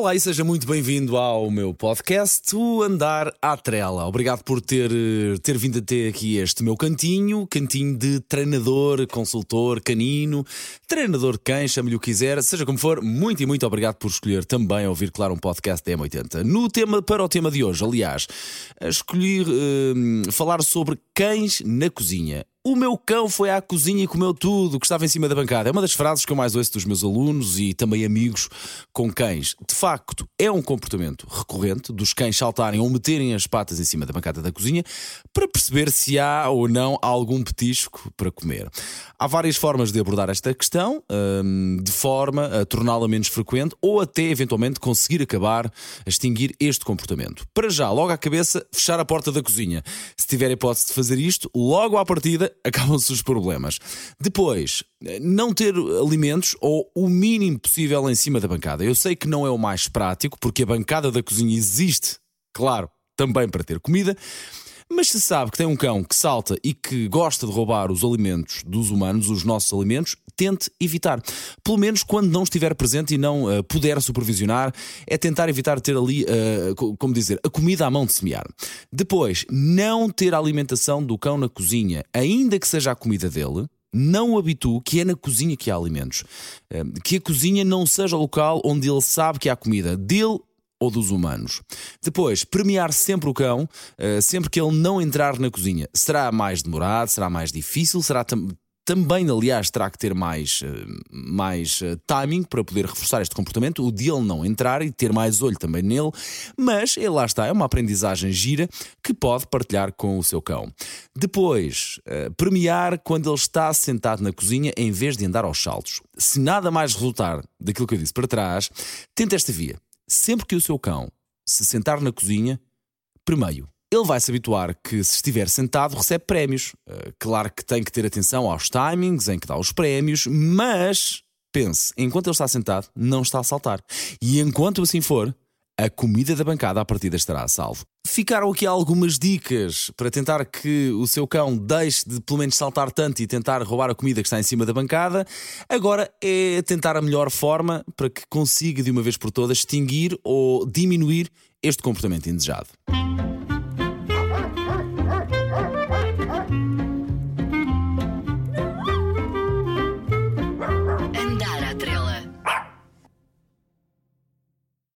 Olá e seja muito bem-vindo ao meu podcast, o Andar à Trela. Obrigado por ter, ter vindo até aqui este meu cantinho, cantinho de treinador, consultor, canino, treinador de cães, chame-lhe o que quiser, seja como for, muito e muito obrigado por escolher também ouvir, claro, um podcast da M80. No tema, para o tema de hoje, aliás, escolhi uh, falar sobre cães na cozinha. O meu cão foi à cozinha e comeu tudo que estava em cima da bancada. É uma das frases que eu mais ouço dos meus alunos e também amigos com cães. De facto, é um comportamento recorrente dos cães saltarem ou meterem as patas em cima da bancada da cozinha para perceber se há ou não algum petisco para comer. Há várias formas de abordar esta questão, hum, de forma a torná-la menos frequente ou até eventualmente conseguir acabar a extinguir este comportamento. Para já, logo à cabeça, fechar a porta da cozinha. Se tiver hipótese de fazer isto, logo à partida acabam-se os problemas. Depois, não ter alimentos ou o mínimo possível em cima da bancada. Eu sei que não é o mais prático, porque a bancada da cozinha existe, claro, também para ter comida. Mas se sabe que tem um cão que salta e que gosta de roubar os alimentos dos humanos, os nossos alimentos, tente evitar. Pelo menos quando não estiver presente e não uh, puder supervisionar, é tentar evitar ter ali, uh, como dizer, a comida à mão de semear. Depois, não ter a alimentação do cão na cozinha, ainda que seja a comida dele, não o habitue que é na cozinha que há alimentos. Eh, que a cozinha não seja o local onde ele sabe que há comida dele ou dos humanos. Depois, premiar sempre o cão, uh, sempre que ele não entrar na cozinha. Será mais demorado, será mais difícil, será tam também, aliás, terá que ter mais, uh, mais uh, timing para poder reforçar este comportamento, o de ele não entrar e ter mais olho também nele, mas ele lá está, é uma aprendizagem gira que pode partilhar com o seu cão. Depois, premiar quando ele está sentado na cozinha em vez de andar aos saltos. Se nada mais resultar daquilo que eu disse para trás, tente esta via sempre que o seu cão se sentar na cozinha, primeiro, ele vai se habituar que se estiver sentado recebe prémios. Uh, claro que tem que ter atenção aos timings em que dá os prémios, mas pense, enquanto ele está sentado, não está a saltar. E enquanto assim for, a comida da bancada à partida estará a salvo. Ficaram aqui algumas dicas para tentar que o seu cão deixe de pelo menos saltar tanto e tentar roubar a comida que está em cima da bancada. Agora é tentar a melhor forma para que consiga de uma vez por todas extinguir ou diminuir este comportamento indesejado.